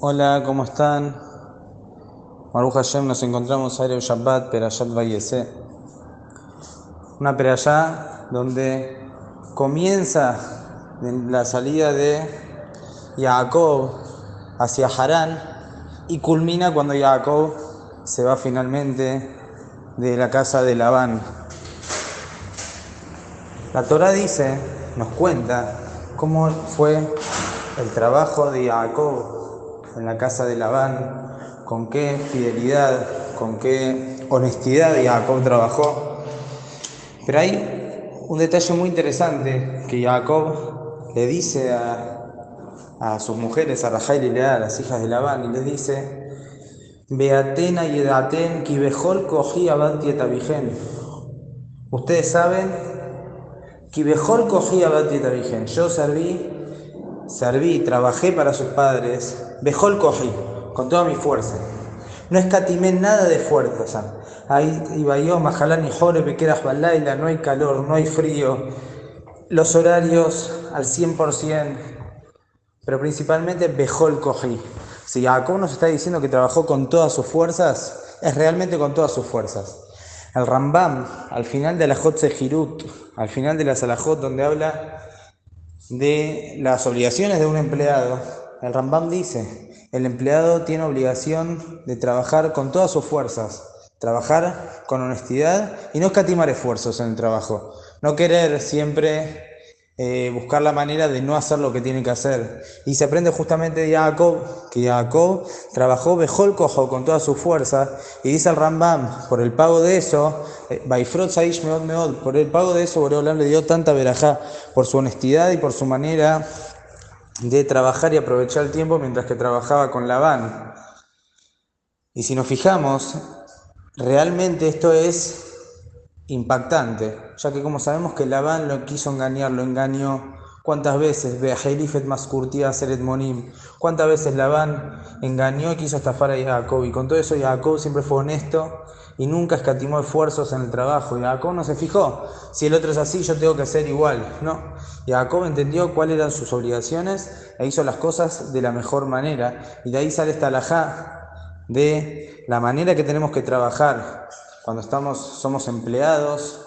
Hola, ¿cómo están? Maruja Hashem, nos encontramos Erev Shabbat, Perashat Vayese. Una perashá donde comienza la salida de Jacob hacia Harán y culmina cuando Jacob se va finalmente de la casa de Labán. La Torah dice, nos cuenta cómo fue el trabajo de Jacob en la casa de Labán, con qué fidelidad, con qué honestidad Jacob trabajó. Pero hay un detalle muy interesante que Jacob le dice a, a sus mujeres, a Rajel y Lea, las hijas de Labán, y le dice, Beatena y Edaten, Kibejol cogí Tabijen. Ustedes saben, Kibejol cogí Tabijen. Yo serví serví, trabajé para sus padres, Bejol cogí, con toda mi fuerza. No escatimé nada de fuerza. Ahí iba yo, Majalán y Jore, Bequeras Balaila, no hay calor, no hay frío. Los horarios al 100%, pero principalmente Bejol cogí. Si Jacob nos está diciendo que trabajó con todas sus fuerzas, es realmente con todas sus fuerzas. El Rambam, al final de la Jot Sejirut, al final de la Salahot, donde habla de las obligaciones de un empleado, el Rambam dice, el empleado tiene obligación de trabajar con todas sus fuerzas, trabajar con honestidad y no escatimar esfuerzos en el trabajo, no querer siempre eh, buscar la manera de no hacer lo que tiene que hacer. Y se aprende justamente de Jacob, que Jacob trabajó Bejol Cojo con toda su fuerza, y dice al Rambam, por el pago de eso, eh, por el pago de eso, Boreolán le dio tanta verajá, por su honestidad y por su manera de trabajar y aprovechar el tiempo mientras que trabajaba con Labán. Y si nos fijamos, realmente esto es impactante, ya que como sabemos que Labán lo quiso engañar, lo engañó cuántas veces, Beajelifet Maskurtia Seret Monim, cuántas veces Labán engañó y quiso estafar a Jacob, y con todo eso Jacob siempre fue honesto y nunca escatimó esfuerzos en el trabajo, y Jacob no se fijó, si el otro es así, yo tengo que ser igual, no, Jacob entendió cuáles eran sus obligaciones e hizo las cosas de la mejor manera, y de ahí sale esta alajá de la manera que tenemos que trabajar, cuando estamos, somos empleados,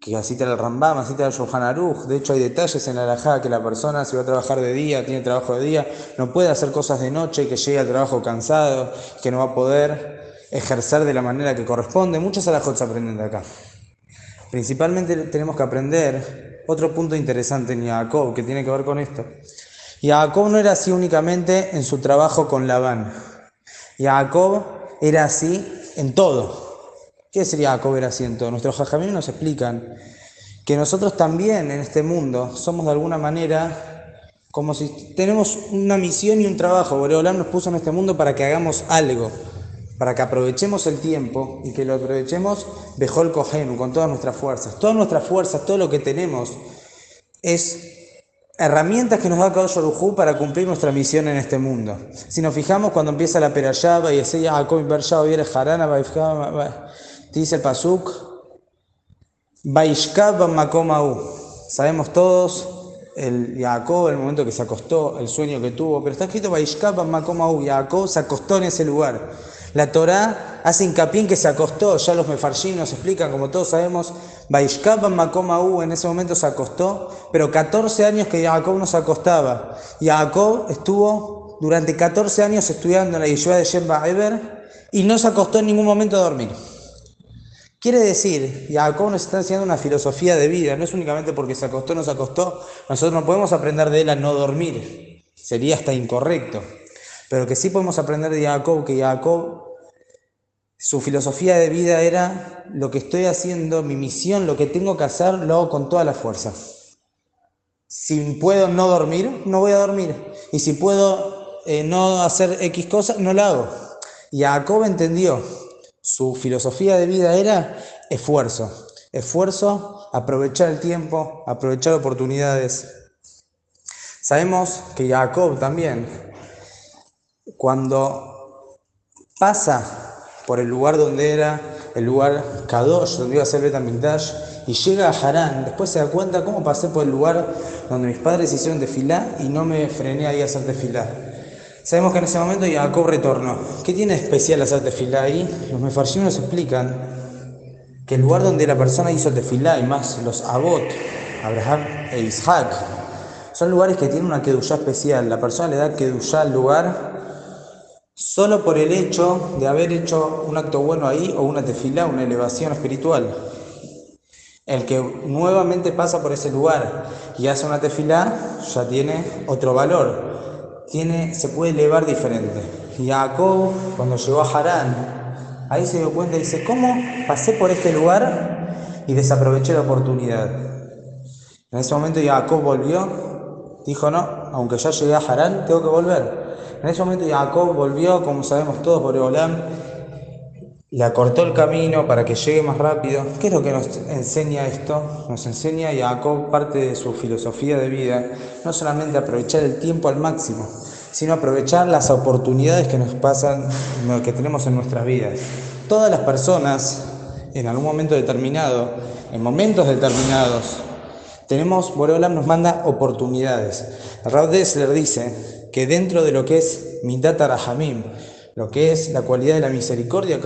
que así te el Rambam, así te el Shulchan Aruch. De hecho, hay detalles en la alajá que la persona, si va a trabajar de día, tiene trabajo de día, no puede hacer cosas de noche, que llegue al trabajo cansado, que no va a poder ejercer de la manera que corresponde. Muchas alajot se aprenden de acá. Principalmente tenemos que aprender otro punto interesante en Jacob que tiene que ver con esto. Jacob no era así únicamente en su trabajo con Labán. Jacob era así en todo. ¿Qué sería en todo? Nuestros jajamín nos explican que nosotros también en este mundo somos de alguna manera como si tenemos una misión y un trabajo. Boreolam nos puso en este mundo para que hagamos algo, para que aprovechemos el tiempo y que lo aprovechemos el cogenu, con todas nuestras fuerzas. Todas nuestras fuerzas, todo lo que tenemos es herramientas que nos da Kadosh Hu para cumplir nuestra misión en este mundo. Si nos fijamos cuando empieza la Perashá, y ese Jacob Bershá, viene Harana, dice el Pasuk, Baishkab Makomau. Sabemos todos el Jacob, el momento que se acostó, el sueño que tuvo, pero está escrito Baishkab Makomau. Jacob se acostó en ese lugar. La Torá hace hincapié en que se acostó, ya los mefarshim nos explican, como todos sabemos, Baishkab Makomau en ese momento se acostó, pero 14 años que Jacob no se acostaba. Jacob estuvo durante 14 años estudiando en la Yeshiva de Shem Eber y no se acostó en ningún momento a dormir. Quiere decir, Jacob nos está enseñando una filosofía de vida, no es únicamente porque se acostó o no se acostó, nosotros no podemos aprender de él a no dormir, sería hasta incorrecto. Pero que sí podemos aprender de Jacob, que Jacob, su filosofía de vida era lo que estoy haciendo, mi misión, lo que tengo que hacer, lo hago con toda la fuerza. Si puedo no dormir, no voy a dormir. Y si puedo eh, no hacer X cosas, no la hago. Y Jacob entendió, su filosofía de vida era esfuerzo. Esfuerzo, aprovechar el tiempo, aprovechar oportunidades. Sabemos que Jacob también cuando pasa por el lugar donde era el lugar Kadosh, donde iba a ser Betamigdash, y llega a Harán, después se da cuenta cómo pasé por el lugar donde mis padres hicieron tefilá y no me frené ahí a hacer tefilá. Sabemos que en ese momento Jacob retornó. ¿Qué tiene especial hacer tefilá ahí? Los mefarshim explican que el lugar donde la persona hizo tefilá, y más los abot, Abraham e Isaac, son lugares que tienen una kedushá especial. La persona le da kedushá al lugar solo por el hecho de haber hecho un acto bueno ahí o una tefilá, una elevación espiritual. El que nuevamente pasa por ese lugar y hace una tefilá ya tiene otro valor tiene, se puede elevar diferente. Y Jacob, cuando llegó a Harán, ahí se dio cuenta y dice, ¿cómo pasé por este lugar y desaproveché la oportunidad? En ese momento Jacob volvió, dijo, no, aunque ya llegué a Harán, tengo que volver. En ese momento Jacob volvió, como sabemos todos, por le acortó el camino para que llegue más rápido. ¿Qué es lo que nos enseña esto? Nos enseña Jacob parte de su filosofía de vida, no solamente aprovechar el tiempo al máximo, sino aprovechar las oportunidades que nos pasan, que tenemos en nuestras vidas. Todas las personas, en algún momento determinado, en momentos determinados, tenemos, Boreolam nos manda oportunidades. Rav Dessler dice que dentro de lo que es Midat Rahamim, lo que es la cualidad de la misericordia,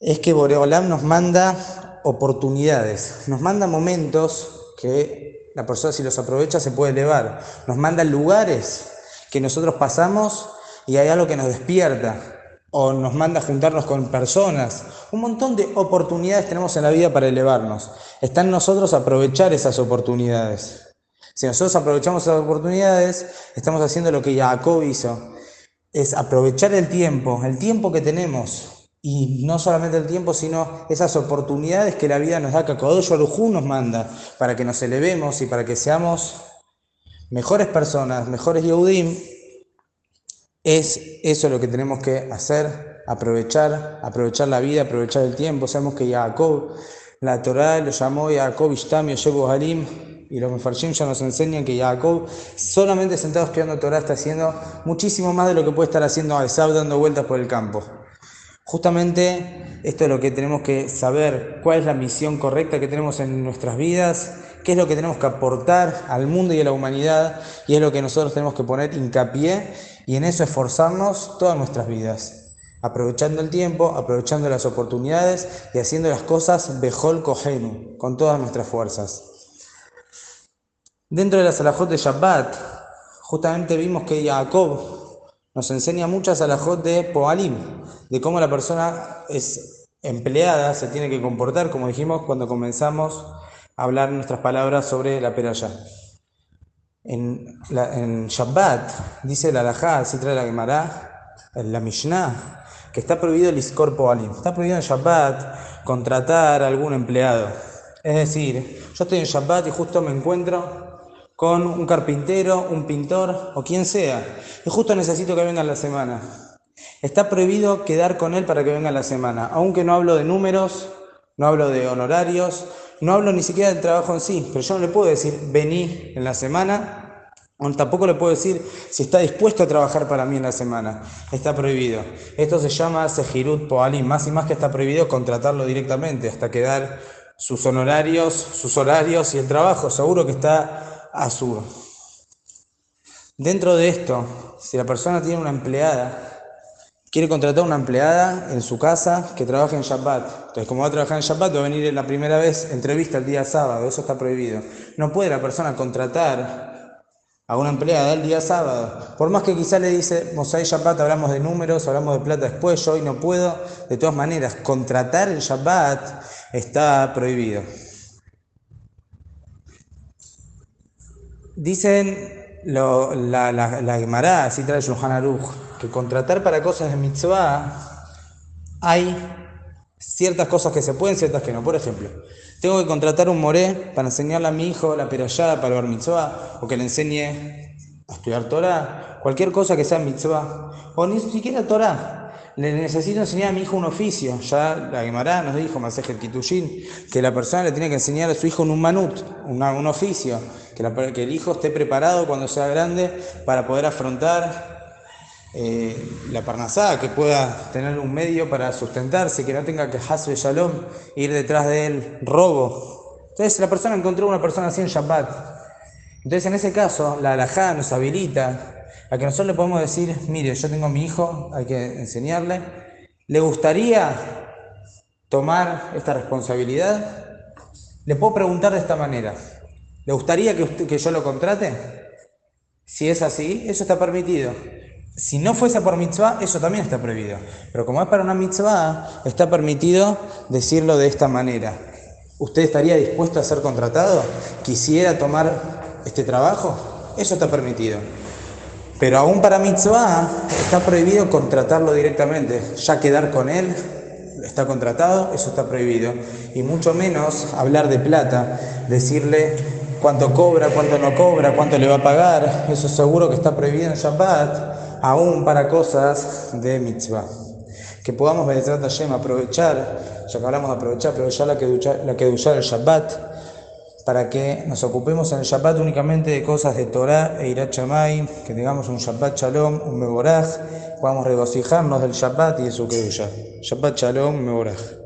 es que Boreolam nos manda oportunidades, nos manda momentos que la persona si los aprovecha se puede elevar, nos manda lugares que nosotros pasamos y hay algo que nos despierta, o nos manda juntarnos con personas. Un montón de oportunidades tenemos en la vida para elevarnos. Está en nosotros aprovechar esas oportunidades. Si nosotros aprovechamos esas oportunidades, estamos haciendo lo que Jacob hizo es aprovechar el tiempo, el tiempo que tenemos, y no solamente el tiempo, sino esas oportunidades que la vida nos da, que Kodosh nos manda, para que nos elevemos y para que seamos mejores personas, mejores Yehudim, es eso lo que tenemos que hacer, aprovechar, aprovechar la vida, aprovechar el tiempo. Sabemos que Jacob, la Torah lo llamó Jacob Ishtam Yoshebu Halim, y los Mefarshim ya nos enseñan que Jacob, solamente sentado estudiando Torah, está haciendo muchísimo más de lo que puede estar haciendo Esab dando vueltas por el campo. Justamente esto es lo que tenemos que saber, cuál es la misión correcta que tenemos en nuestras vidas, qué es lo que tenemos que aportar al mundo y a la humanidad, y es lo que nosotros tenemos que poner hincapié y en eso esforzarnos todas nuestras vidas. Aprovechando el tiempo, aprovechando las oportunidades y haciendo las cosas Bejol Kohenu, con todas nuestras fuerzas. Dentro de la Salahot de Shabbat, justamente vimos que Jacob nos enseña muchas Salahot de Poalim, de cómo la persona es empleada, se tiene que comportar, como dijimos cuando comenzamos a hablar nuestras palabras sobre la peraya. En, en Shabbat, dice la Alajá, así trae la Gemara, la Mishnah, que está prohibido el Iskor Poalim. Está prohibido en Shabbat contratar a algún empleado. Es decir, yo estoy en Shabbat y justo me encuentro con un carpintero, un pintor o quien sea, y justo necesito que venga la semana. Está prohibido quedar con él para que venga la semana, aunque no hablo de números, no hablo de honorarios, no hablo ni siquiera del trabajo en sí, pero yo no le puedo decir vení en la semana, o tampoco le puedo decir si está dispuesto a trabajar para mí en la semana. Está prohibido. Esto se llama Sejirut Poalim, más y más que está prohibido contratarlo directamente hasta quedar sus honorarios, sus horarios y el trabajo. Seguro que está Azur. Dentro de esto, si la persona tiene una empleada, quiere contratar una empleada en su casa que trabaje en Shabbat. Entonces, como va a trabajar en Shabbat, va a venir la primera vez entrevista el día sábado, eso está prohibido. No puede la persona contratar a una empleada el día sábado. Por más que quizá le dice, Mosai Shabbat, hablamos de números, hablamos de plata después, yo hoy no puedo. De todas maneras, contratar el Shabbat está prohibido. Dicen la, la, la Gemara, Shulchan Aruch, que contratar para cosas de mitzvah hay ciertas cosas que se pueden, ciertas que no. Por ejemplo, tengo que contratar un moré para enseñarle a mi hijo la perayada para el bar mitzvah, o que le enseñe a estudiar Torah, cualquier cosa que sea mitzvah, o ni siquiera Torah. Le necesito enseñar a mi hijo un oficio. Ya la Gemara nos dijo, el Kitushin, que la persona le tiene que enseñar a su hijo un manut, un oficio que, el hijo esté preparado cuando sea grande para poder afrontar eh, la parnasada, que pueda tener un medio para sustentarse, que no tenga que hasbe shalom, ir detrás de él, robo. Entonces la persona encontró una persona así en Shabbat. Entonces en ese caso la alajá nos habilita A que nosotros le podemos decir, mire, yo tengo a mi hijo, hay que enseñarle. ¿Le gustaría tomar esta responsabilidad? Le puedo preguntar de esta manera. ¿Le gustaría que, que yo lo contrate? Si es así, eso está permitido. Si no fuese por mitzvah, eso también está prohibido. Pero como es para una mitzvah, está permitido decirlo de esta manera. ¿Usted estaría dispuesto a ser contratado? ¿Quisiera tomar este trabajo? Eso está permitido. Pero aún para mitzvah está prohibido contratarlo directamente. Ya quedar con él está contratado, eso está prohibido. Y mucho menos hablar de plata, decirle cuánto cobra, cuánto no cobra, cuánto le va a pagar. Eso seguro que está prohibido en Shabbat aún para cosas de mitzvah. Que podamos, Bedezrat Hashem, aprovechar, ya que hablamos de aprovechar, aprovechar la que la el Shabbat, para que nos ocupemos en el Shabbat únicamente de cosas de Torah e Irat que tengamos un Shabbat Shalom, un Meboraj, podamos regocijarnos del Shabbat y de su Kedusha. Shabbat Shalom, Meboraj.